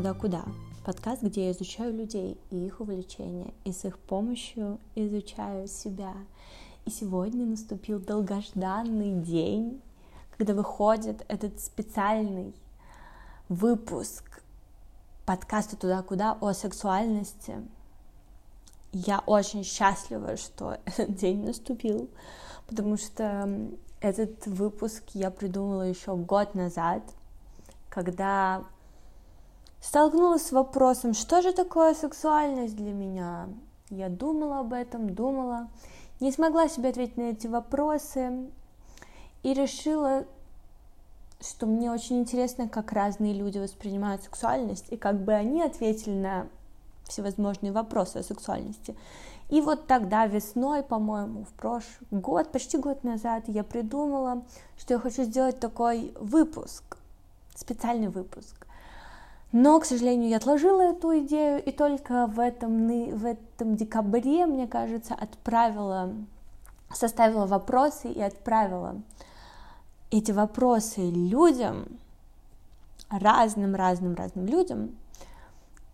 подкаст «Туда-куда». Подкаст, где я изучаю людей и их увлечения, и с их помощью изучаю себя. И сегодня наступил долгожданный день, когда выходит этот специальный выпуск подкаста «Туда-куда» о сексуальности. Я очень счастлива, что этот день наступил, потому что этот выпуск я придумала еще год назад, когда столкнулась с вопросом, что же такое сексуальность для меня. Я думала об этом, думала, не смогла себе ответить на эти вопросы и решила, что мне очень интересно, как разные люди воспринимают сексуальность и как бы они ответили на всевозможные вопросы о сексуальности. И вот тогда весной, по-моему, в прошлый год, почти год назад, я придумала, что я хочу сделать такой выпуск, специальный выпуск. Но, к сожалению, я отложила эту идею, и только в этом, в этом декабре, мне кажется, отправила, составила вопросы и отправила эти вопросы людям, разным-разным-разным людям,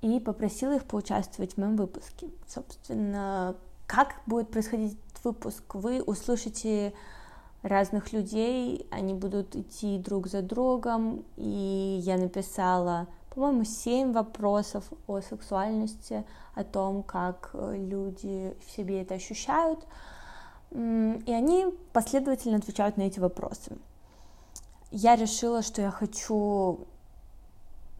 и попросила их поучаствовать в моем выпуске. Собственно, как будет происходить выпуск, вы услышите разных людей, они будут идти друг за другом, и я написала, по-моему, семь вопросов о сексуальности, о том, как люди в себе это ощущают, и они последовательно отвечают на эти вопросы. Я решила, что я хочу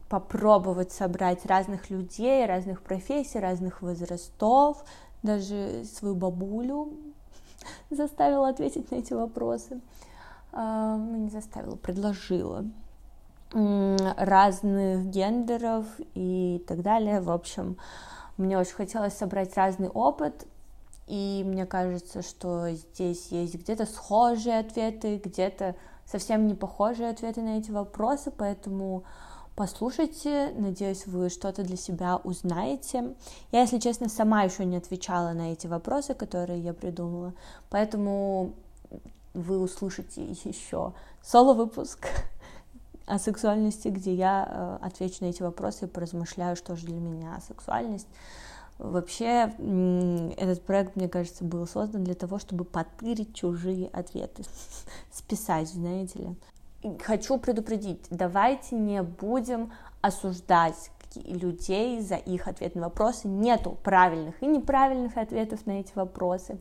попробовать собрать разных людей, разных профессий, разных возрастов, даже свою бабулю заставила ответить на эти вопросы. А, ну, не заставила, предложила разных гендеров и так далее. В общем, мне очень хотелось собрать разный опыт, и мне кажется, что здесь есть где-то схожие ответы, где-то совсем не похожие ответы на эти вопросы, поэтому послушайте, надеюсь, вы что-то для себя узнаете. Я, если честно, сама еще не отвечала на эти вопросы, которые я придумала, поэтому вы услышите еще соло-выпуск о сексуальности, где я э, отвечу на эти вопросы и поразмышляю, что же для меня сексуальность. Вообще, этот проект, мне кажется, был создан для того, чтобы подтырить чужие ответы, списать, знаете ли хочу предупредить, давайте не будем осуждать людей за их ответ на вопросы. Нету правильных и неправильных ответов на эти вопросы.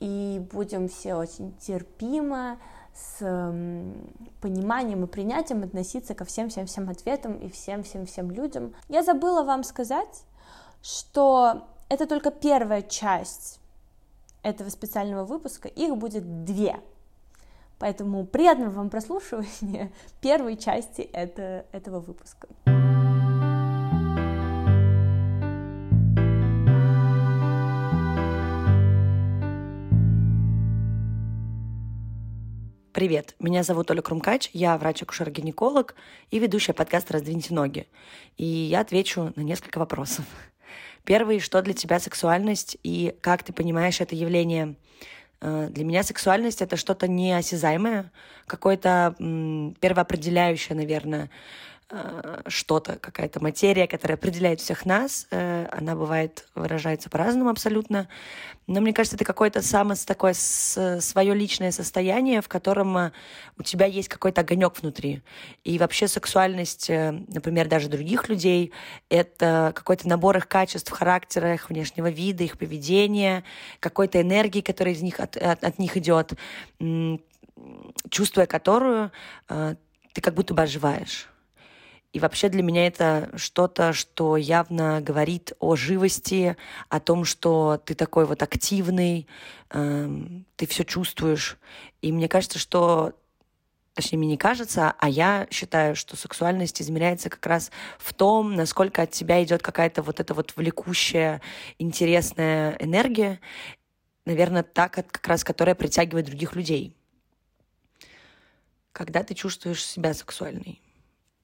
И будем все очень терпимо, с пониманием и принятием относиться ко всем-всем-всем ответам и всем-всем-всем людям. Я забыла вам сказать, что это только первая часть этого специального выпуска. Их будет две. Поэтому приятного вам прослушивания первой части это, этого выпуска. Привет, меня зовут Оля Крумкач, я врач-акушер-гинеколог и ведущая подкаста «Раздвиньте ноги». И я отвечу на несколько вопросов. Первый, что для тебя сексуальность и как ты понимаешь это явление – Э, для меня сексуальность это что-то неосязаемое, какое-то первоопределяющее, наверное, что-то, какая-то материя, которая определяет всех нас. Э, она бывает, выражается по-разному абсолютно. Но мне кажется, это какое-то самое такое свое личное состояние, в котором э, у тебя есть какой-то огонек внутри. И вообще сексуальность, например, даже других людей, это какой-то набор их качеств, характера, их внешнего вида, их поведения, какой-то энергии, которая из них от, от, от них идет, чувствуя которую ты как будто бы оживаешь. И вообще для меня это что-то, что явно говорит о живости, о том, что ты такой вот активный, э, ты все чувствуешь. И мне кажется, что точнее, мне не кажется, а я считаю, что сексуальность измеряется как раз в том, насколько от тебя идет какая-то вот эта вот влекущая, интересная энергия, наверное, та, как раз которая притягивает других людей. Когда ты чувствуешь себя сексуальной.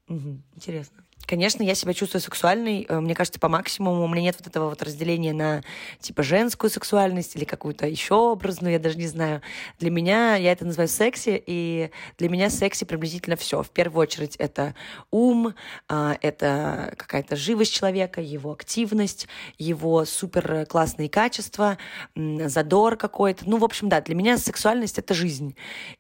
Угу, интересно. Конечно, я себя чувствую сексуальной, э, мне кажется, по максимуму. У меня нет вот этого вот разделения на, типа, женскую сексуальность или какую-то еще образную, я даже не знаю. Для меня, я это называю секси, и для меня секси приблизительно все. В первую очередь это ум, а, это какая-то живость человека, его активность, его супер классные качества, задор какой-то. Ну, в общем, да, для меня сексуальность — это жизнь.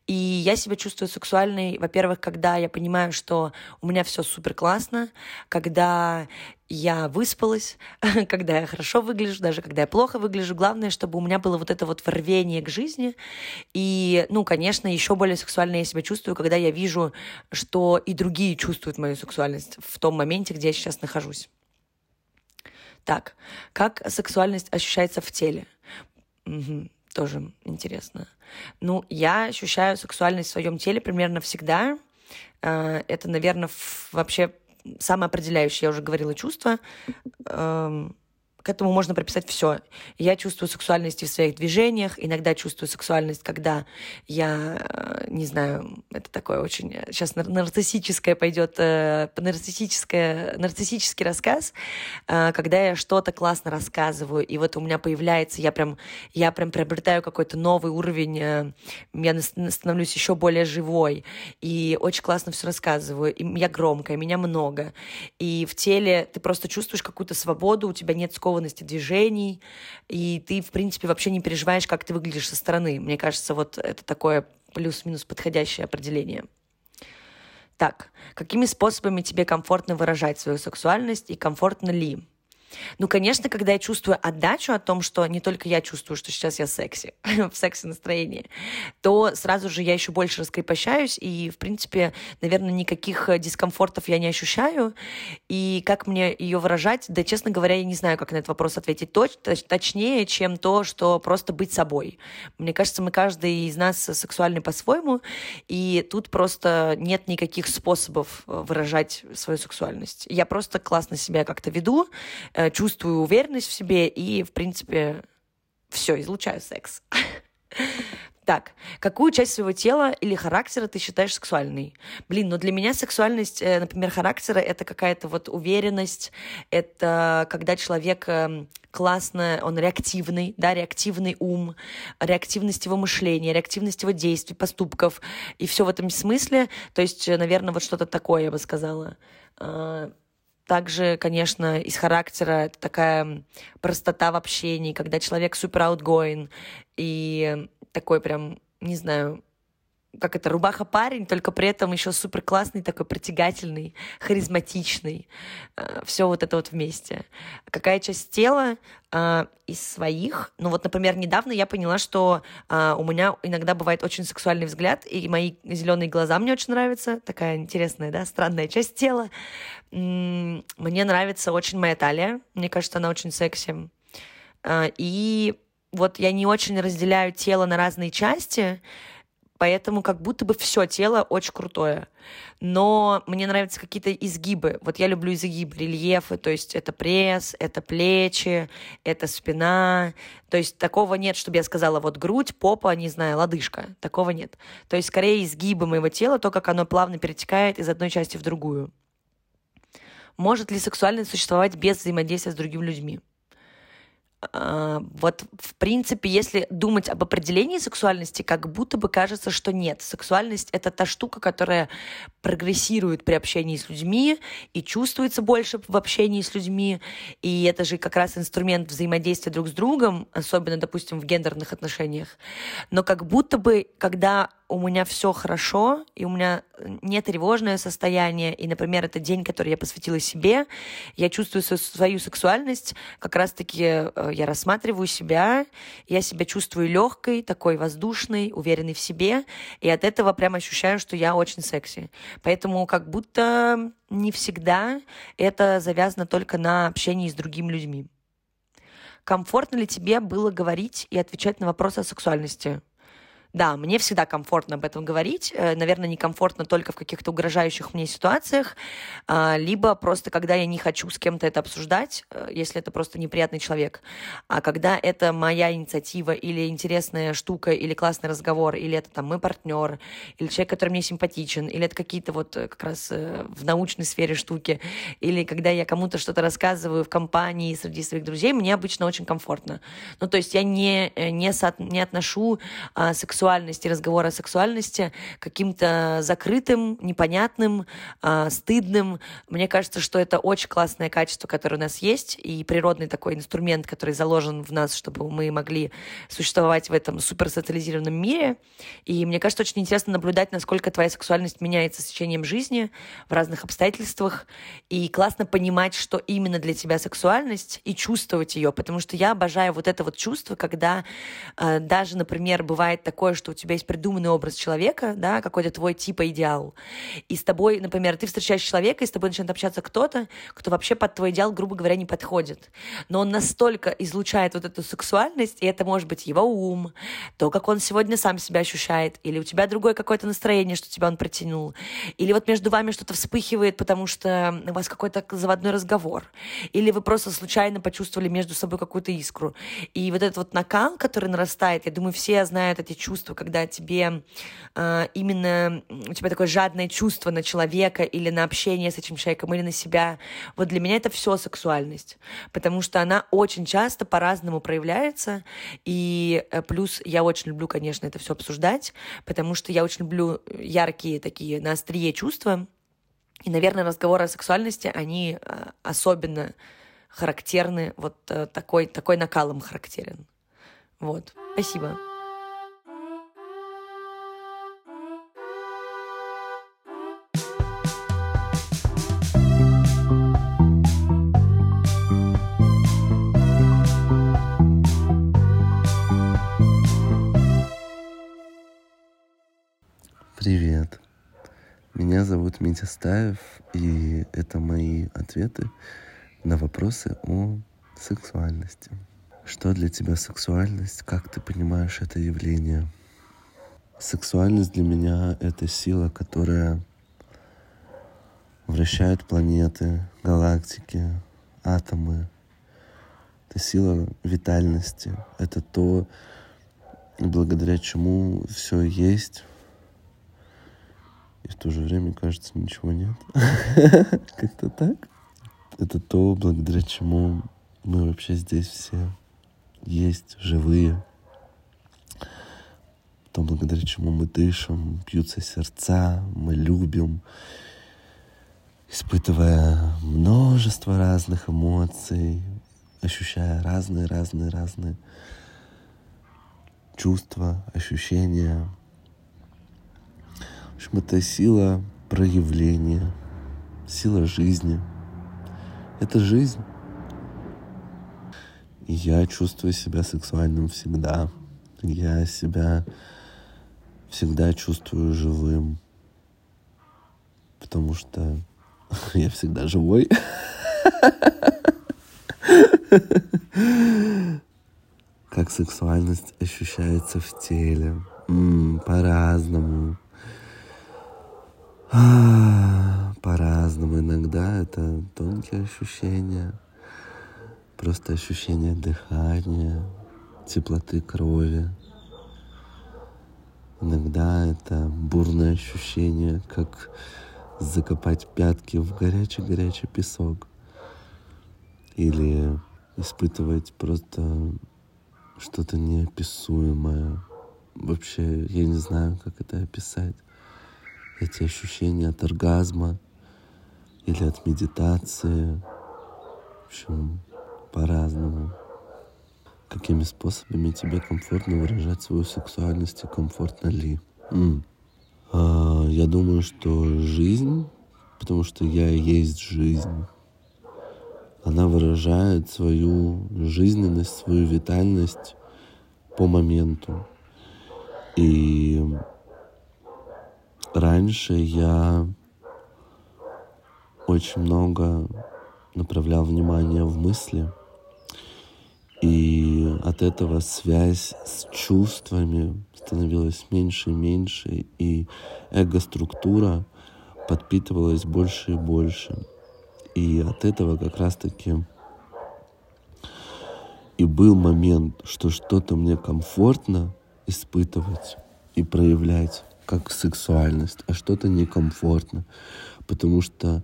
И я себя чувствую сексуальной, во-первых, когда я понимаю, что у меня все супер классно, когда я выспалась, когда я хорошо выгляжу, даже когда я плохо выгляжу. Главное, чтобы у меня было вот это вот рвение к жизни. И, ну, конечно, еще более сексуально я себя чувствую, когда я вижу, что и другие чувствуют мою сексуальность в том моменте, где я сейчас нахожусь. Так, как сексуальность ощущается в теле? Угу, тоже интересно. Ну, я ощущаю сексуальность в своем теле примерно всегда. Э, это, наверное, вообще самое определяющее, я уже говорила, чувство. Эм, к этому можно прописать все. Я чувствую сексуальность в своих движениях, иногда чувствую сексуальность, когда я, э, не знаю, это такое очень... Сейчас нарциссическое пойдет, э, нарциссическое, нарциссический рассказ, э, когда я что-то классно рассказываю, и вот у меня появляется, я прям, я прям приобретаю какой-то новый уровень, я становлюсь еще более живой, и очень классно все рассказываю, и я громкая, меня много, и в теле ты просто чувствуешь какую-то свободу, у тебя нет скованности скованности движений, и ты, в принципе, вообще не переживаешь, как ты выглядишь со стороны. Мне кажется, вот это такое плюс-минус подходящее определение. Так, какими способами тебе комфортно выражать свою сексуальность и комфортно ли? Ну, конечно, когда я чувствую отдачу о том, что не только я чувствую, что сейчас я секси, в секси-настроении, то сразу же я еще больше раскрепощаюсь, и, в принципе, наверное, никаких э, дискомфортов я не ощущаю. И как мне ее выражать, да, честно говоря, я не знаю, как на этот вопрос ответить точ точнее, чем то, что просто быть собой. Мне кажется, мы каждый из нас сексуальный по-своему, и тут просто нет никаких способов э, выражать свою сексуальность. Я просто классно себя как-то веду, Э, чувствую уверенность в себе и, в принципе, все, излучаю секс. Так, какую часть своего тела или характера ты считаешь сексуальной? Блин, ну для меня сексуальность, э, например, характера — это какая-то вот уверенность, это когда человек эм, классно, он реактивный, да, реактивный ум, реактивность его мышления, реактивность его действий, поступков, и все в этом смысле. То есть, э, наверное, вот что-то такое, я бы сказала. Также, конечно, из характера такая простота в общении, когда человек супер outgoing и такой прям, не знаю, как это, рубаха-парень, только при этом еще супер классный, такой притягательный, харизматичный. Э, Все вот это вот вместе. Какая часть тела э, из своих? Ну вот, например, недавно я поняла, что э, у меня иногда бывает очень сексуальный взгляд, и мои зеленые глаза мне очень нравятся. Такая интересная, да, странная часть тела. Мне нравится очень моя талия. Мне кажется, она очень секси. И вот я не очень разделяю тело на разные части, поэтому как будто бы все тело очень крутое. Но мне нравятся какие-то изгибы. Вот я люблю изгибы, рельефы, то есть это пресс, это плечи, это спина. То есть такого нет, чтобы я сказала, вот грудь, попа, не знаю, лодыжка. Такого нет. То есть скорее изгибы моего тела, то, как оно плавно перетекает из одной части в другую. Может ли сексуальность существовать без взаимодействия с другими людьми? А, вот, в принципе, если думать об определении сексуальности, как будто бы кажется, что нет. Сексуальность — это та штука, которая прогрессирует при общении с людьми и чувствуется больше в общении с людьми. И это же как раз инструмент взаимодействия друг с другом, особенно, допустим, в гендерных отношениях. Но как будто бы, когда у меня все хорошо, и у меня не тревожное состояние, и, например, это день, который я посвятила себе, я чувствую свою сексуальность, как раз-таки э, я рассматриваю себя, я себя чувствую легкой, такой воздушной, уверенной в себе, и от этого прям ощущаю, что я очень секси. Поэтому как будто не всегда это завязано только на общении с другими людьми. Комфортно ли тебе было говорить и отвечать на вопросы о сексуальности? Да, мне всегда комфортно об этом говорить. Э, наверное, некомфортно только в каких-то угрожающих мне ситуациях, а, либо просто когда я не хочу с кем-то это обсуждать, э, если это просто неприятный человек. А когда это моя инициатива или интересная штука, или классный разговор, или это там мой партнер, или человек, который мне симпатичен, или это какие-то вот э, как раз в научной сфере штуки, или когда я кому-то что-то рассказываю в компании среди своих друзей, мне обычно очень комфортно. Ну, то есть я не, не, со, не отношу а, сексуальность сексуальности, разговора о сексуальности каким-то закрытым, непонятным, э, стыдным. Мне кажется, что это очень классное качество, которое у нас есть, и природный такой инструмент, который заложен в нас, чтобы мы могли существовать в этом суперсоциализированном мире. И мне кажется, очень интересно наблюдать, насколько твоя сексуальность меняется с течением жизни в разных обстоятельствах. И классно понимать, что именно для тебя сексуальность, и чувствовать ее, потому что я обожаю вот это вот чувство, когда э, даже, например, бывает такое, такое, что у тебя есть придуманный образ человека, да, какой-то твой типа идеал. И с тобой, например, ты встречаешь человека, и с тобой начинает общаться кто-то, кто вообще под твой идеал, грубо говоря, не подходит. Но он настолько излучает вот эту сексуальность, и это может быть его ум, то, как он сегодня сам себя ощущает, или у тебя другое какое-то настроение, что тебя он притянул, или вот между вами что-то вспыхивает, потому что у вас какой-то заводной разговор, или вы просто случайно почувствовали между собой какую-то искру. И вот этот вот накал, который нарастает, я думаю, все знают эти чувства, чувство, когда тебе э, именно у тебя такое жадное чувство на человека или на общение с этим человеком или на себя. Вот для меня это все сексуальность, потому что она очень часто по-разному проявляется. И э, плюс я очень люблю, конечно, это все обсуждать, потому что я очень люблю яркие такие на острие чувства. И, наверное, разговоры о сексуальности, они э, особенно характерны, вот э, такой, такой накалом характерен. Вот. Спасибо. Меня зовут Митя Стаев, и это мои ответы на вопросы о сексуальности. Что для тебя сексуальность? Как ты понимаешь это явление? Сексуальность для меня — это сила, которая вращает планеты, галактики, атомы. Это сила витальности. Это то, благодаря чему все есть, и в то же время, кажется, ничего нет. Как-то так. Это то, благодаря чему мы вообще здесь все есть, живые. То, благодаря чему мы дышим, бьются сердца, мы любим, испытывая множество разных эмоций, ощущая разные-разные-разные чувства, ощущения, в общем, это сила проявления, сила жизни. Это жизнь. Я чувствую себя сексуальным всегда. Я себя всегда чувствую живым. Потому что я всегда живой. Как сексуальность ощущается в теле. По-разному. По-разному. Иногда это тонкие ощущения, просто ощущение дыхания, теплоты крови. Иногда это бурное ощущение, как закопать пятки в горячий-горячий песок. Или испытывать просто что-то неописуемое. Вообще, я не знаю, как это описать эти ощущения от оргазма или от медитации. В общем, по-разному. Какими способами тебе комфортно выражать свою сексуальность и комфортно ли? М. А, я думаю, что жизнь, потому что я есть жизнь, она выражает свою жизненность, свою витальность по моменту. И раньше я очень много направлял внимание в мысли, и от этого связь с чувствами, с становилось меньше и меньше, и эго-структура подпитывалась больше и больше. И от этого как раз-таки и был момент, что что-то мне комфортно испытывать и проявлять как сексуальность, а что-то некомфортно. Потому что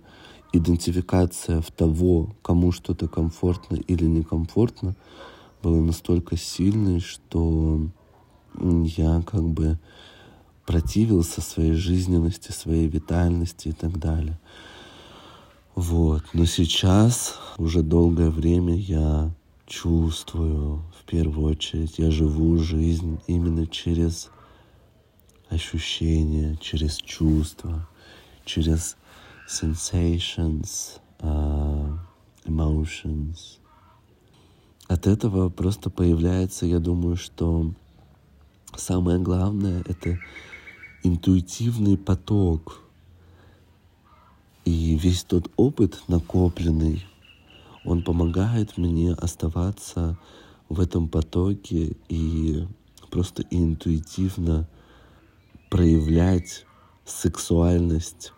идентификация в того, кому что-то комфортно или некомфортно, была настолько сильной, что я как бы противился своей жизненности, своей витальности и так далее. Вот. Но сейчас, уже долгое время, я чувствую, в первую очередь, я живу жизнь именно через ощущения, через чувства, через sensations, uh, emotions. От этого просто появляется, я думаю, что самое главное — это интуитивный поток. И весь тот опыт накопленный, он помогает мне оставаться в этом потоке и просто интуитивно проявлять сексуальность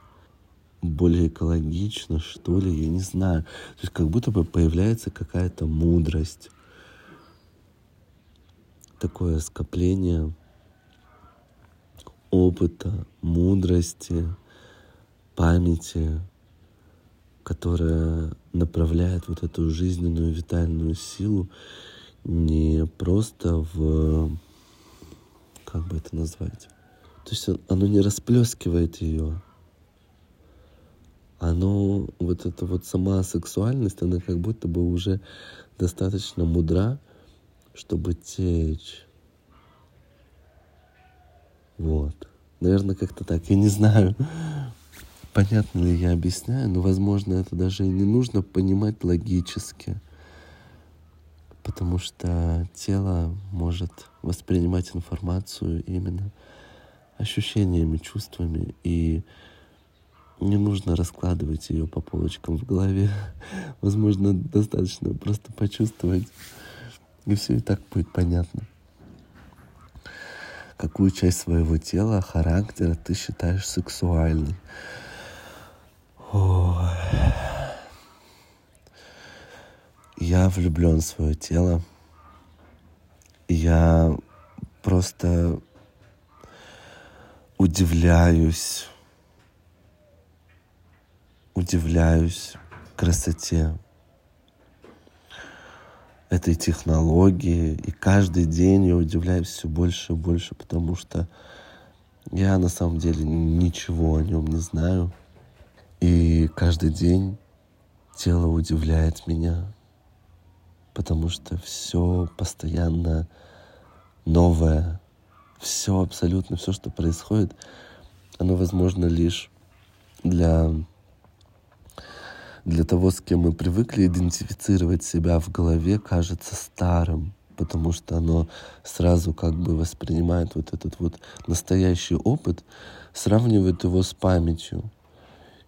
более экологично, что ли, я не знаю. То есть как будто бы появляется какая-то мудрость, такое скопление опыта, мудрости, памяти, которая направляет вот эту жизненную витальную силу не просто в, как бы это назвать, то есть оно не расплескивает ее, оно, вот эта вот сама сексуальность, она как будто бы уже достаточно мудра, чтобы течь. Вот. Наверное, как-то так. Я не знаю, понятно ли я объясняю, но, возможно, это даже и не нужно понимать логически. Потому что тело может воспринимать информацию именно ощущениями, чувствами. И не нужно раскладывать ее по полочкам в голове. Возможно, достаточно просто почувствовать, и все и так будет понятно. Какую часть своего тела, характера ты считаешь сексуальной? Ой. Я влюблен в свое тело. Я просто удивляюсь удивляюсь красоте этой технологии. И каждый день я удивляюсь все больше и больше, потому что я на самом деле ничего о нем не знаю. И каждый день тело удивляет меня, потому что все постоянно новое, все абсолютно, все, что происходит, оно возможно лишь для для того, с кем мы привыкли идентифицировать себя в голове, кажется старым, потому что оно сразу как бы воспринимает вот этот вот настоящий опыт, сравнивает его с памятью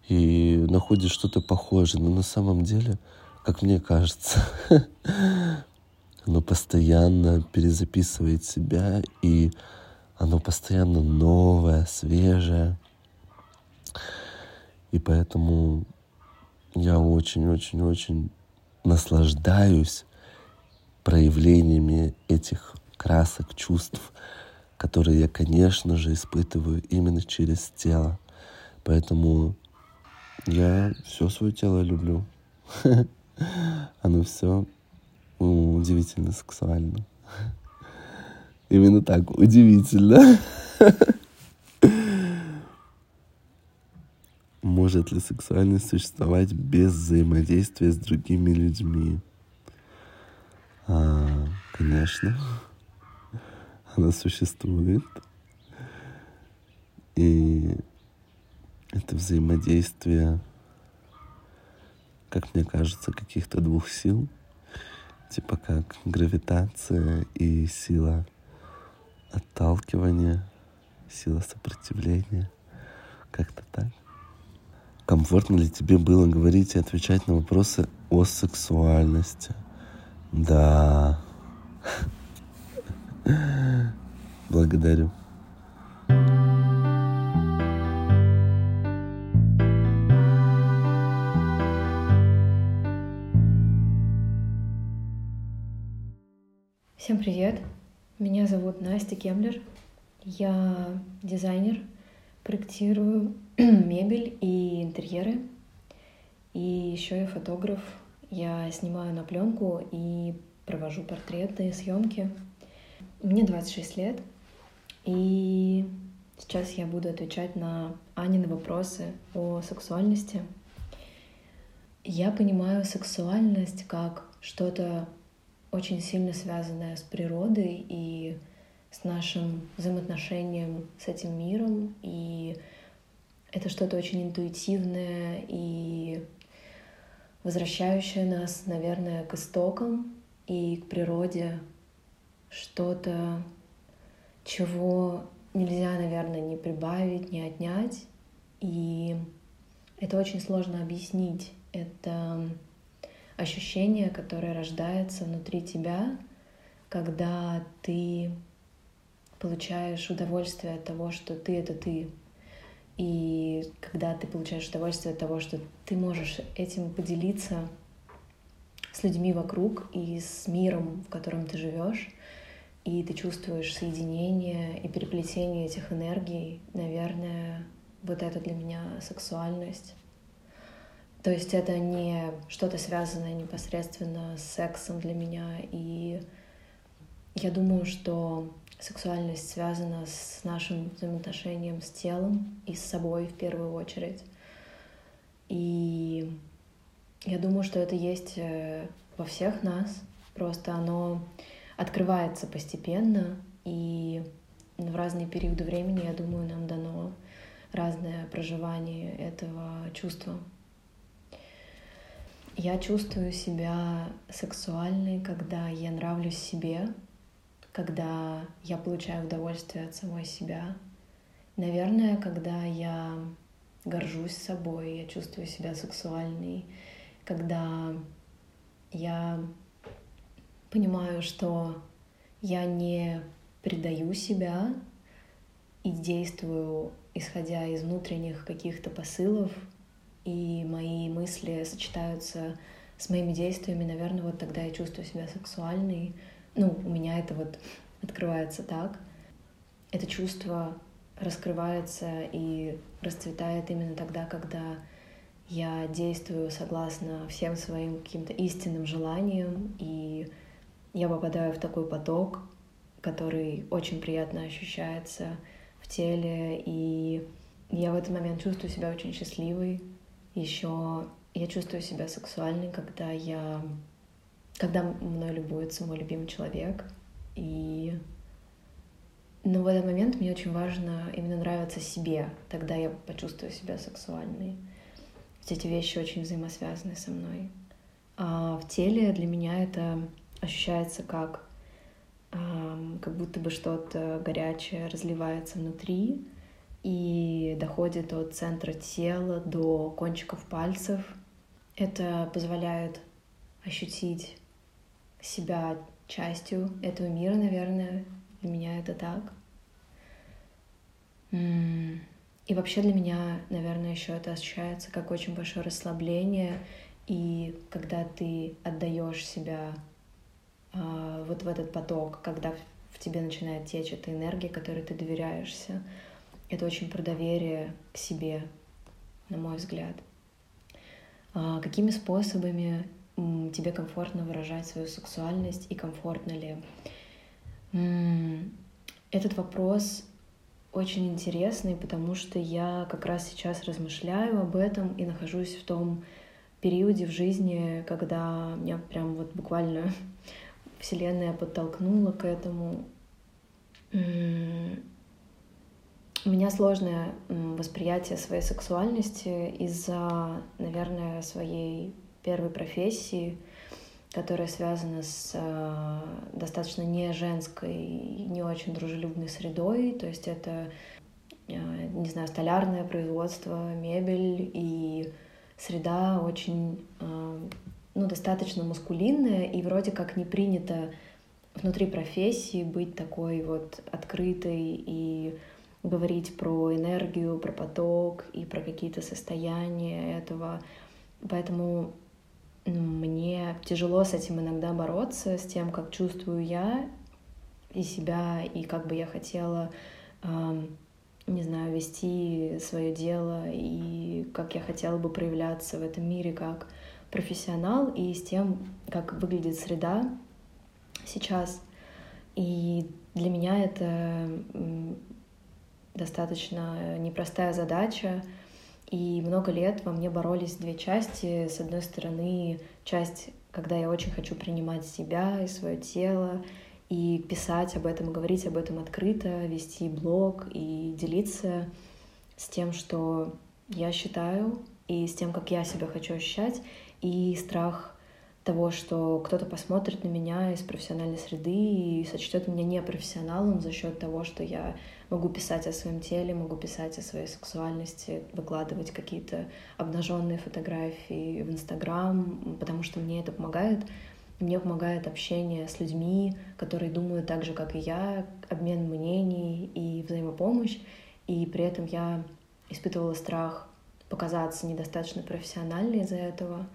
и находит что-то похожее. Но на самом деле, как мне кажется, оно постоянно перезаписывает себя, и оно постоянно новое, свежее. И поэтому я очень-очень-очень наслаждаюсь проявлениями этих красок, чувств, которые я, конечно же, испытываю именно через тело. Поэтому я все свое тело люблю. Оно все удивительно сексуально. Именно так, удивительно. Может ли сексуальность существовать без взаимодействия с другими людьми? А, конечно, она существует. И это взаимодействие, как мне кажется, каких-то двух сил, типа как гравитация и сила отталкивания, сила сопротивления, как-то так. Комфортно ли тебе было говорить и отвечать на вопросы о сексуальности? Да. Благодарю. Всем привет! Меня зовут Настя Кемлер. Я дизайнер, проектирую мебель и интерьеры. И еще я фотограф. Я снимаю на пленку и провожу портретные съемки. Мне 26 лет, и сейчас я буду отвечать на Анины вопросы о сексуальности. Я понимаю сексуальность как что-то очень сильно связанное с природой и с нашим взаимоотношением с этим миром. И это что-то очень интуитивное и возвращающее нас, наверное, к истокам и к природе. Что-то, чего нельзя, наверное, не прибавить, не отнять. И это очень сложно объяснить. Это ощущение, которое рождается внутри тебя, когда ты получаешь удовольствие от того, что ты — это ты. И когда ты получаешь удовольствие от того, что ты можешь этим поделиться с людьми вокруг и с миром, в котором ты живешь, и ты чувствуешь соединение и переплетение этих энергий, наверное, вот это для меня сексуальность. То есть это не что-то связанное непосредственно с сексом для меня. И я думаю, что сексуальность связана с нашим взаимоотношением с телом и с собой в первую очередь. И я думаю, что это есть э, во всех нас. Просто оно открывается постепенно, и в разные периоды времени, я думаю, нам дано разное проживание этого чувства. Я чувствую себя сексуальной, когда я нравлюсь себе, когда я получаю удовольствие от самой себя. Наверное, когда я горжусь собой, я чувствую себя сексуальной, когда я понимаю, что я не предаю себя и действую, исходя из внутренних каких-то посылов, и мои мысли сочетаются с моими действиями, наверное, вот тогда я чувствую себя сексуальной. Ну, у меня это вот открывается так. Это чувство раскрывается и расцветает именно тогда, когда я действую согласно всем своим каким-то истинным желаниям, и я попадаю в такой поток, который очень приятно ощущается в теле, и я в этот момент чувствую себя очень счастливой, еще я чувствую себя сексуальной, когда я, когда мной любуется мой любимый человек. И но в этот момент мне очень важно именно нравиться себе. Тогда я почувствую себя сексуальной. Ведь эти вещи очень взаимосвязаны со мной. А в теле для меня это ощущается как как будто бы что-то горячее разливается внутри, и доходит от центра тела до кончиков пальцев. Это позволяет ощутить себя частью этого мира, наверное. Для меня это так. И вообще для меня, наверное, еще это ощущается как очень большое расслабление. И когда ты отдаешь себя э, вот в этот поток, когда в тебе начинает течь эта энергия, которой ты доверяешься, это очень про доверие к себе, на мой взгляд. А какими способами тебе комфортно выражать свою сексуальность и комфортно ли? Этот вопрос очень интересный, потому что я как раз сейчас размышляю об этом и нахожусь в том периоде в жизни, когда меня прям вот буквально Вселенная подтолкнула к этому. У меня сложное восприятие своей сексуальности из-за, наверное, своей первой профессии, которая связана с э, достаточно не женской, не очень дружелюбной средой. То есть это, э, не знаю, столярное производство, мебель и среда очень, э, ну, достаточно маскулинная, и вроде как не принято внутри профессии быть такой вот открытой и говорить про энергию, про поток и про какие-то состояния этого. Поэтому мне тяжело с этим иногда бороться, с тем, как чувствую я и себя, и как бы я хотела, не знаю, вести свое дело, и как я хотела бы проявляться в этом мире как профессионал, и с тем, как выглядит среда сейчас. И для меня это достаточно непростая задача, и много лет во мне боролись две части. С одной стороны, часть, когда я очень хочу принимать себя и свое тело, и писать об этом, говорить об этом открыто, вести блог и делиться с тем, что я считаю, и с тем, как я себя хочу ощущать, и страх того, что кто-то посмотрит на меня из профессиональной среды и сочтет меня непрофессионалом за счет того, что я могу писать о своем теле, могу писать о своей сексуальности, выкладывать какие-то обнаженные фотографии в Инстаграм, потому что мне это помогает. Мне помогает общение с людьми, которые думают так же, как и я, обмен мнений и взаимопомощь. И при этом я испытывала страх показаться недостаточно профессиональной из-за этого.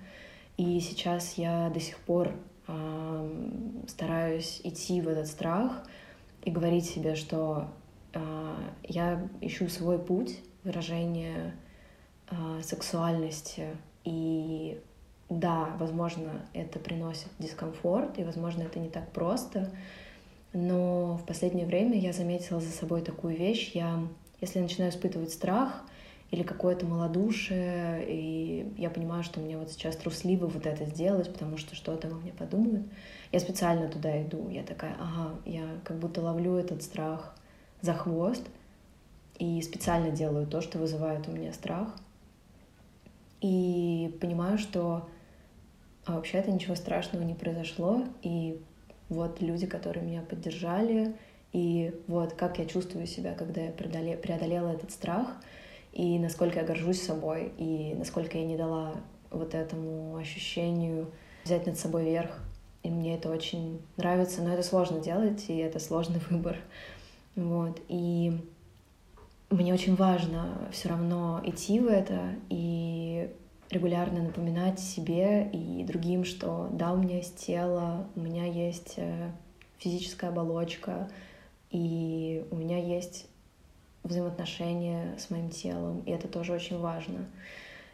И сейчас я до сих пор э, стараюсь идти в этот страх и говорить себе, что э, я ищу свой путь выражения э, сексуальности. И да, возможно, это приносит дискомфорт, и, возможно, это не так просто. Но в последнее время я заметила за собой такую вещь. Я, если я начинаю испытывать страх, или какое-то малодушие, и я понимаю, что мне вот сейчас трусливо вот это сделать, потому что что-то обо мне подумают. Я специально туда иду, я такая, ага, я как будто ловлю этот страх за хвост и специально делаю то, что вызывает у меня страх. И понимаю, что а вообще-то ничего страшного не произошло, и вот люди, которые меня поддержали, и вот как я чувствую себя, когда я преодолела этот страх — и насколько я горжусь собой, и насколько я не дала вот этому ощущению взять над собой верх. И мне это очень нравится, но это сложно делать, и это сложный выбор. Вот. И мне очень важно все равно идти в это и регулярно напоминать себе и другим, что да, у меня есть тело, у меня есть э, физическая оболочка, и у меня есть взаимоотношения с моим телом, и это тоже очень важно.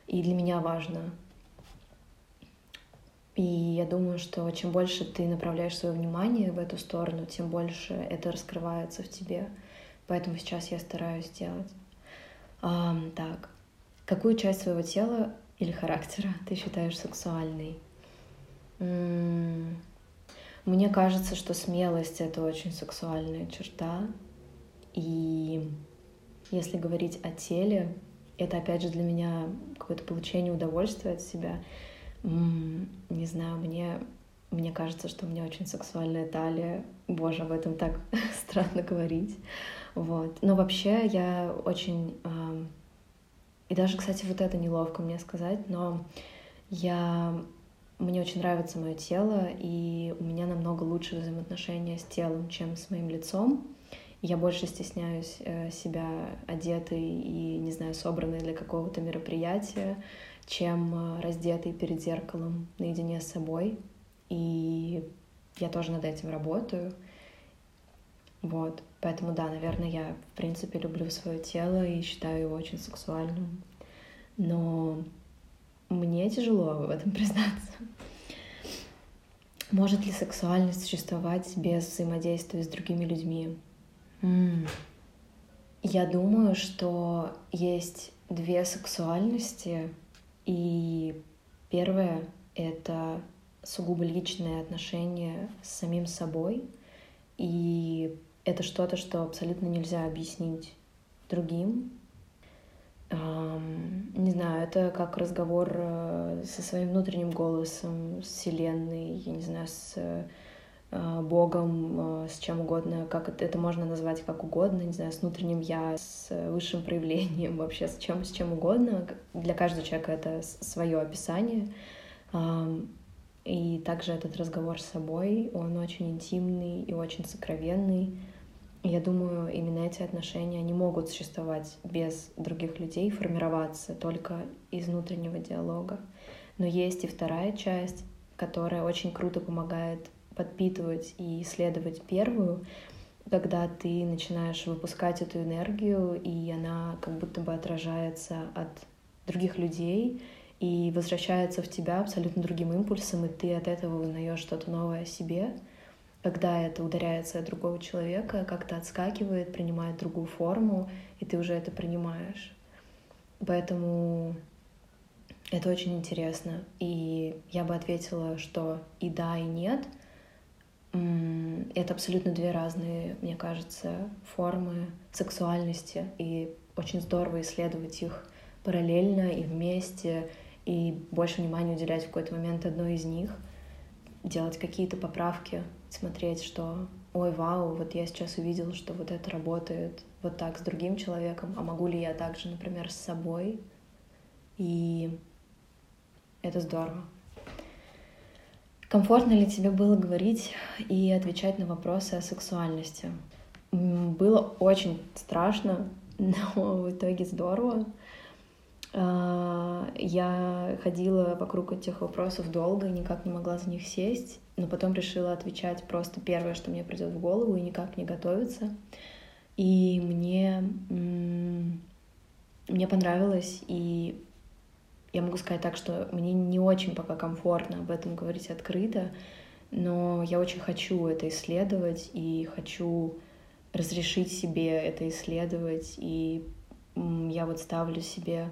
И для меня важно. И я думаю, что чем больше ты направляешь свое внимание в эту сторону, тем больше это раскрывается в тебе. Поэтому сейчас я стараюсь делать. А, так, какую часть своего тела или характера ты считаешь сексуальной? Мне кажется, что смелость — это очень сексуальная черта. И если говорить о теле, это опять же для меня какое-то получение удовольствия от себя. Не знаю, мне, мне кажется, что у меня очень сексуальная талия. Боже, об этом так странно говорить. Вот. Но вообще я очень... И даже, кстати, вот это неловко мне сказать, но я... Мне очень нравится мое тело, и у меня намного лучше взаимоотношения с телом, чем с моим лицом. Я больше стесняюсь э, себя одетой и, не знаю, собранной для какого-то мероприятия, чем э, раздетой перед зеркалом наедине с собой. И я тоже над этим работаю. Вот, поэтому да, наверное, я в принципе люблю свое тело и считаю его очень сексуальным. Но мне тяжело в этом признаться. Может ли сексуальность существовать без взаимодействия с другими людьми? Я думаю, что есть две сексуальности, и первое — это сугубо личные отношения с самим собой, и это что-то, что абсолютно нельзя объяснить другим. Не знаю, это как разговор э, со своим внутренним голосом, с Вселенной, я не знаю, с Богом, э, с чем угодно, как это, это можно назвать как угодно, не знаю, с внутренним я, с высшим проявлением, вообще с чем, с чем угодно. Для каждого человека это свое описание. И также этот разговор с собой, он очень интимный и очень сокровенный. Я думаю, именно эти отношения не могут существовать без других людей, формироваться только из внутреннего диалога. Но есть и вторая часть, которая очень круто помогает подпитывать и исследовать первую, когда ты начинаешь выпускать эту энергию, и она как будто бы отражается от других людей и возвращается в тебя абсолютно другим импульсом, и ты от этого узнаешь что-то новое о себе. Когда это ударяется от другого человека, как-то отскакивает, принимает другую форму, и ты уже это принимаешь. Поэтому это очень интересно. И я бы ответила, что и да, и нет — это абсолютно две разные, мне кажется, формы сексуальности, и очень здорово исследовать их параллельно и вместе, и больше внимания уделять в какой-то момент одной из них, делать какие-то поправки, смотреть, что ой, вау, вот я сейчас увидел, что вот это работает вот так с другим человеком, а могу ли я также, например, с собой? И это здорово. Комфортно ли тебе было говорить и отвечать на вопросы о сексуальности? Было очень страшно, но в итоге здорово. А, я ходила вокруг этих вопросов долго и никак не могла за них сесть, но потом решила отвечать просто первое, что мне придет в голову, и никак не готовиться. И мне, мне понравилось, и я могу сказать так, что мне не очень пока комфортно об этом говорить открыто, но я очень хочу это исследовать и хочу разрешить себе это исследовать. И я вот ставлю себе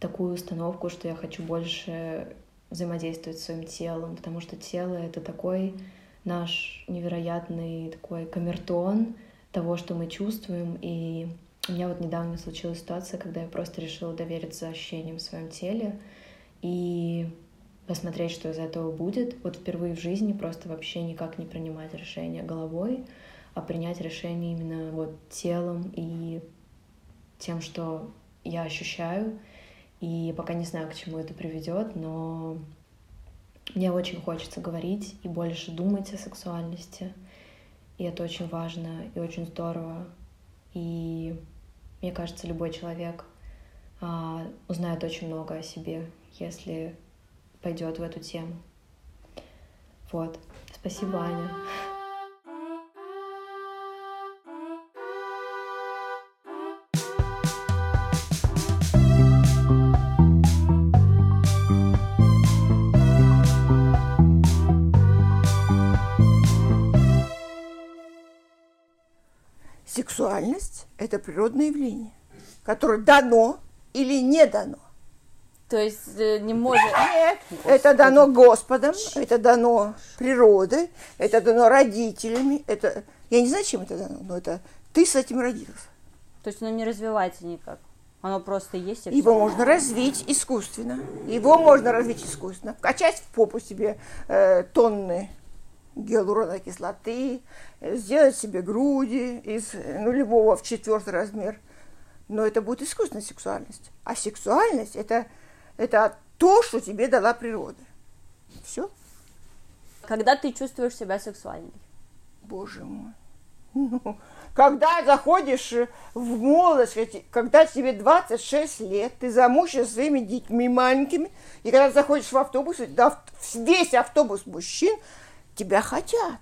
такую установку, что я хочу больше взаимодействовать с своим телом, потому что тело — это такой наш невероятный такой камертон того, что мы чувствуем, и у меня вот недавно случилась ситуация, когда я просто решила довериться ощущениям в своем теле и посмотреть, что из этого будет. Вот впервые в жизни просто вообще никак не принимать решение головой, а принять решение именно вот телом и тем, что я ощущаю. И пока не знаю, к чему это приведет, но мне очень хочется говорить и больше думать о сексуальности. И это очень важно и очень здорово. И мне кажется, любой человек а, узнает очень много о себе, если пойдет в эту тему. Вот. Спасибо, Аня. Сексуальность – это природное явление, которое дано или не дано. То есть э, не может... Нет, Господи. это дано Господом, это дано природой, это дано родителями. Это... Я не знаю, чем это дано, но это ты с этим родился. То есть оно не развивается никак? Оно просто есть? И Его все. можно развить искусственно. Его можно развить искусственно. Качать в попу себе э, тонны гиалуроновой кислоты, сделать себе груди из нулевого в четвертый размер. Но это будет искусственная сексуальность. А сексуальность это, это то, что тебе дала природа. Все. Когда ты чувствуешь себя сексуальной? Боже мой. Ну, когда заходишь в молодость, когда тебе 26 лет, ты замучен своими детьми маленькими, и когда заходишь в автобус, весь автобус мужчин тебя хотят.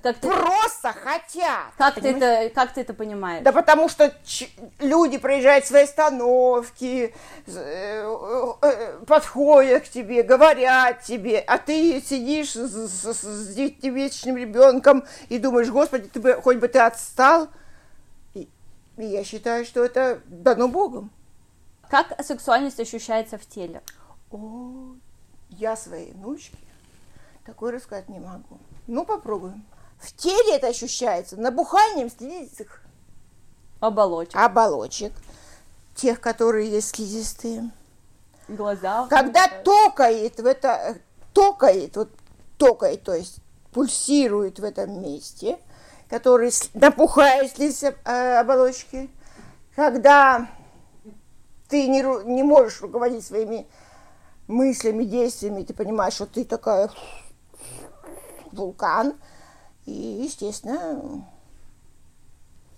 Как ты... Просто хотят. Как ты, это, как ты это понимаешь? Да потому что люди проезжают свои остановки, э, э, подходят к тебе, говорят тебе, а ты сидишь с, с, с девятимесячным ребенком и думаешь, господи, ты бы, хоть бы ты отстал. И, и я считаю, что это дано Богом. Как сексуальность ощущается в теле? О, я своей внучке такое рассказать не могу. Ну, попробуем. В теле это ощущается набуханием слизистых оболочек. оболочек. Тех, которые есть слизистые. Глаза. Когда токает в это, токает, вот токает, то есть пульсирует в этом месте, который напухает слизистые э, оболочки. Когда ты не, не можешь руководить своими мыслями, действиями, ты понимаешь, что ты такая вулкан. И, естественно,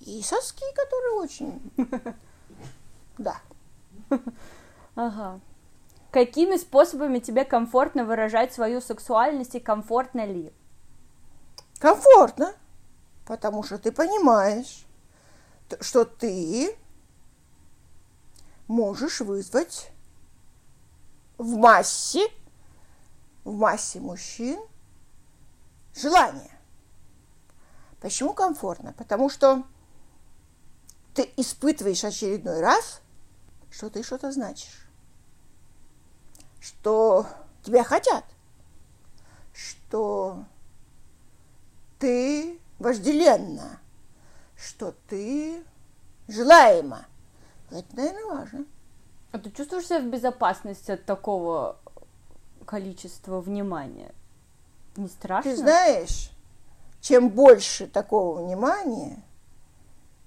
и соски, которые очень... Да. Ага. Какими способами тебе комфортно выражать свою сексуальность и комфортно ли? Комфортно, потому что ты понимаешь, что ты можешь вызвать в массе, в массе мужчин желание. Почему комфортно? Потому что ты испытываешь очередной раз, что ты что-то значишь, что тебя хотят, что ты вожделенна, что ты желаема. Это, наверное, важно. А ты чувствуешь себя в безопасности от такого количества внимания? Не страшно? Ты знаешь, чем больше такого внимания,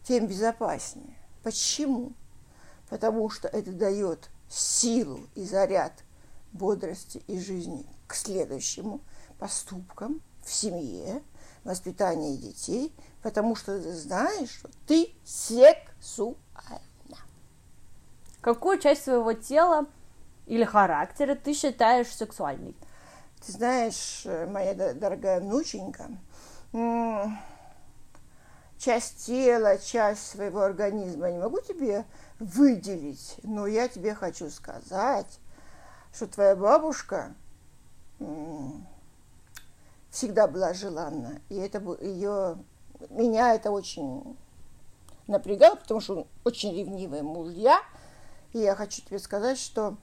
тем безопаснее. Почему? Потому что это дает силу и заряд бодрости и жизни к следующему поступкам в семье, воспитании детей, потому что ты знаешь, что ты сексуальна. Какую часть своего тела или характера ты считаешь сексуальной? Ты знаешь, моя дорогая внученька, часть тела, часть своего организма не могу тебе выделить, но я тебе хочу сказать, что твоя бабушка всегда была желанна, и это ее меня это очень напрягало, потому что он очень ревнивый мужья, и я хочу тебе сказать, что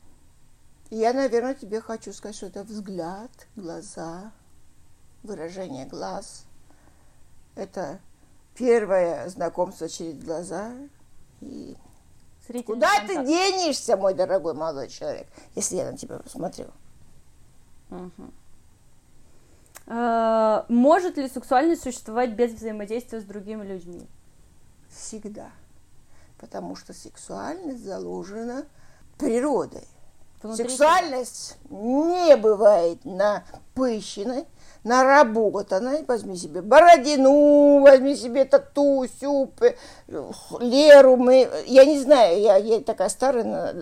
я, наверное, тебе хочу сказать, что это взгляд, глаза, выражение глаз. Это первое знакомство через глаза. И куда контакт. ты денешься, мой дорогой молодой человек, если я на тебя посмотрю? Угу. А, может ли сексуальность существовать без взаимодействия с другими людьми? Всегда потому что сексуальность заложена природой. Внутри Сексуальность не бывает напыщенной, наработанной. Возьми себе Бородину, возьми себе тату, сюп, Леру. Мы, я не знаю, я, я такая старая,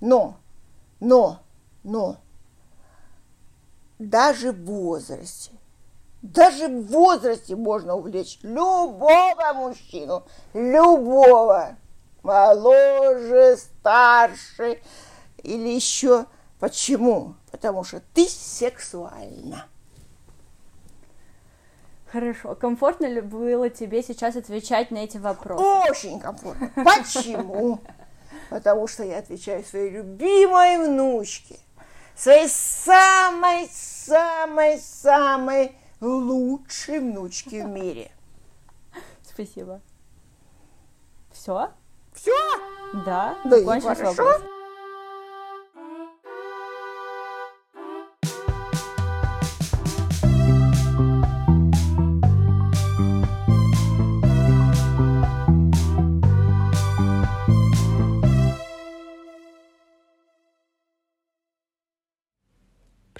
но, но, но, даже в возрасте даже в возрасте можно увлечь любого мужчину, любого, моложе, старше или еще. Почему? Потому что ты сексуальна. Хорошо. Комфортно ли было тебе сейчас отвечать на эти вопросы? Очень комфортно. Почему? Потому что я отвечаю своей любимой внучке, своей самой-самой-самой лучшей внучки в мире. Спасибо. Все? Все? Да. Да, хорошо. Вопрос.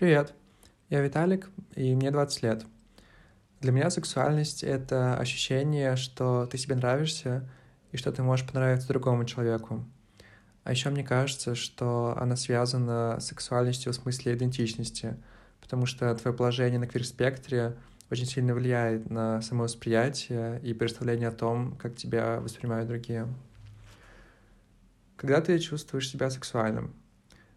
Привет, я Виталик, и мне 20 лет. Для меня сексуальность — это ощущение, что ты себе нравишься и что ты можешь понравиться другому человеку. А еще мне кажется, что она связана с сексуальностью в смысле идентичности, потому что твое положение на квир-спектре очень сильно влияет на самовосприятие и представление о том, как тебя воспринимают другие. Когда ты чувствуешь себя сексуальным?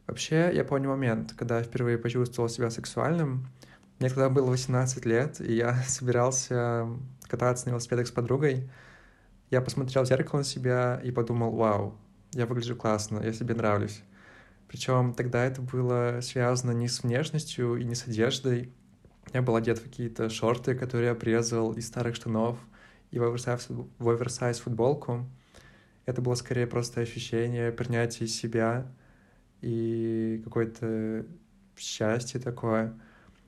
Вообще, я помню момент, когда я впервые почувствовал себя сексуальным — мне тогда было 18 лет, и я собирался кататься на велосипедах с подругой. Я посмотрел в зеркало на себя и подумал, вау, я выгляжу классно, я себе нравлюсь. Причем тогда это было связано не с внешностью и не с одеждой. Я был одет в какие-то шорты, которые я обрезал из старых штанов, и в оверсайз, в оверсайз футболку. Это было скорее просто ощущение принятия себя и какое-то счастье такое —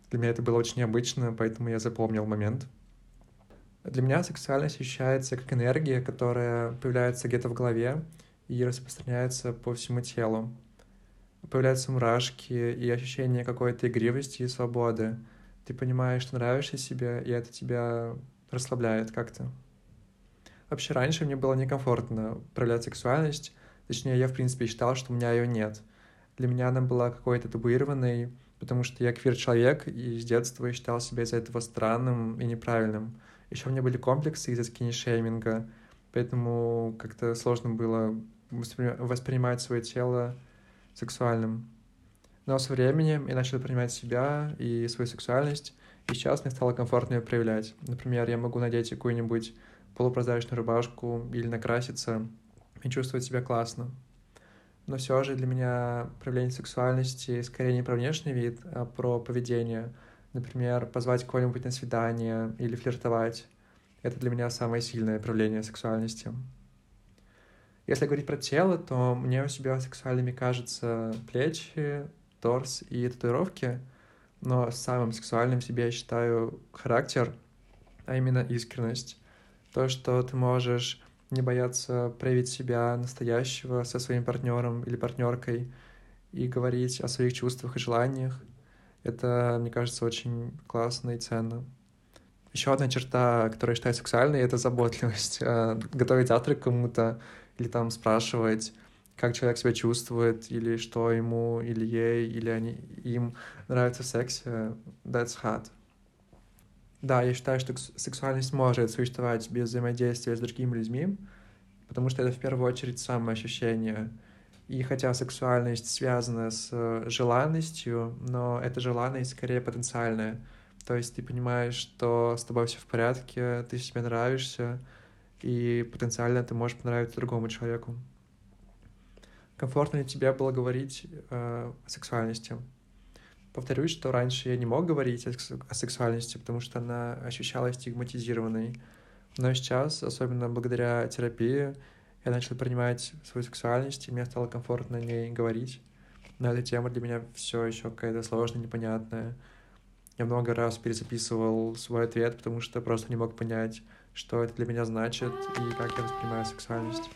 для меня это было очень необычно, поэтому я запомнил момент. Для меня сексуальность ощущается как энергия, которая появляется где-то в голове и распространяется по всему телу. появляются мурашки и ощущение какой-то игривости и свободы. Ты понимаешь, что нравишься себе, и это тебя расслабляет как-то. Вообще, раньше мне было некомфортно проявлять сексуальность, точнее, я, в принципе, считал, что у меня ее нет. Для меня она была какой-то табуированной, потому что я квир-человек, и с детства считал себя из-за этого странным и неправильным. Еще у меня были комплексы из-за скини-шейминга, поэтому как-то сложно было воспринимать свое тело сексуальным. Но со временем я начал принимать себя и свою сексуальность, и сейчас мне стало комфортно ее проявлять. Например, я могу надеть какую-нибудь полупрозрачную рубашку или накраситься и чувствовать себя классно. Но все же для меня проявление сексуальности скорее не про внешний вид, а про поведение. Например, позвать кого-нибудь на свидание или флиртовать. Это для меня самое сильное проявление сексуальности. Если говорить про тело, то мне у себя сексуальными кажутся плечи, торс и татуировки, но самым сексуальным себе я считаю характер, а именно искренность. То, что ты можешь не бояться проявить себя настоящего со своим партнером или партнеркой и говорить о своих чувствах и желаниях. Это, мне кажется, очень классно и ценно. Еще одна черта, которую я считаю сексуальной, это заботливость. Э, готовить завтрак кому-то или там спрашивать, как человек себя чувствует, или что ему, или ей, или они, им нравится в сексе, that's hot. Да, я считаю, что сексуальность может существовать без взаимодействия с другими людьми, потому что это в первую очередь самоощущение. И хотя сексуальность связана с желанностью, но эта желанность скорее потенциальная. То есть ты понимаешь, что с тобой все в порядке, ты себе нравишься, и потенциально ты можешь понравиться другому человеку. Комфортно ли тебе было говорить э, о сексуальности? Повторюсь, что раньше я не мог говорить о, сексуальности, потому что она ощущалась стигматизированной. Но сейчас, особенно благодаря терапии, я начал принимать свою сексуальность, и мне стало комфортно о ней говорить. Но эта тема для меня все еще какая-то сложная, непонятная. Я много раз перезаписывал свой ответ, потому что просто не мог понять, что это для меня значит и как я воспринимаю сексуальность.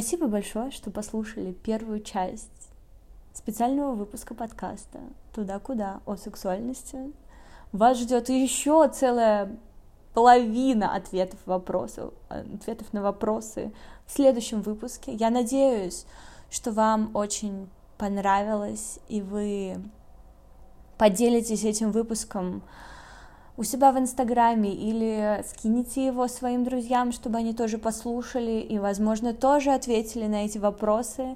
Спасибо большое, что послушали первую часть специального выпуска подкаста «Туда-куда» о сексуальности вас ждет еще целая половина ответов вопросов, ответов на вопросы в следующем выпуске. Я надеюсь, что вам очень понравилось, и вы поделитесь этим выпуском у себя в Инстаграме или скинете его своим друзьям, чтобы они тоже послушали и, возможно, тоже ответили на эти вопросы.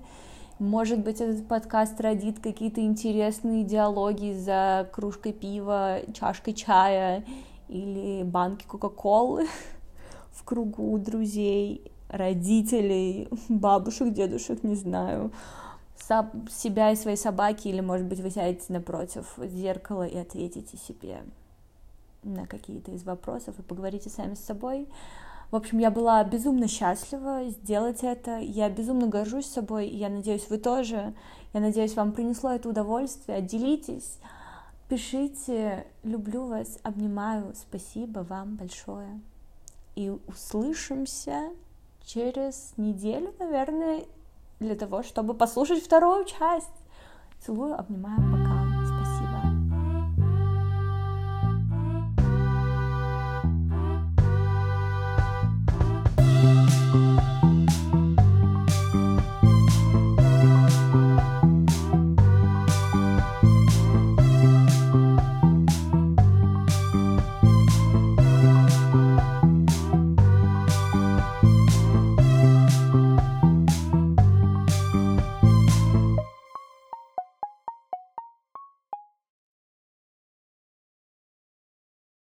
Может быть, этот подкаст родит какие-то интересные диалоги за кружкой пива, чашкой чая или банки Кока-Колы в кругу друзей, родителей, бабушек, дедушек, не знаю, себя и своей собаки, или, может быть, вы сядете напротив зеркала и ответите себе на какие-то из вопросов и поговорите сами с собой. В общем, я была безумно счастлива сделать это. Я безумно горжусь собой, и я надеюсь, вы тоже. Я надеюсь, вам принесло это удовольствие. Делитесь, пишите. Люблю вас, обнимаю. Спасибо вам большое. И услышимся через неделю, наверное, для того, чтобы послушать вторую часть. Целую, обнимаю, пока.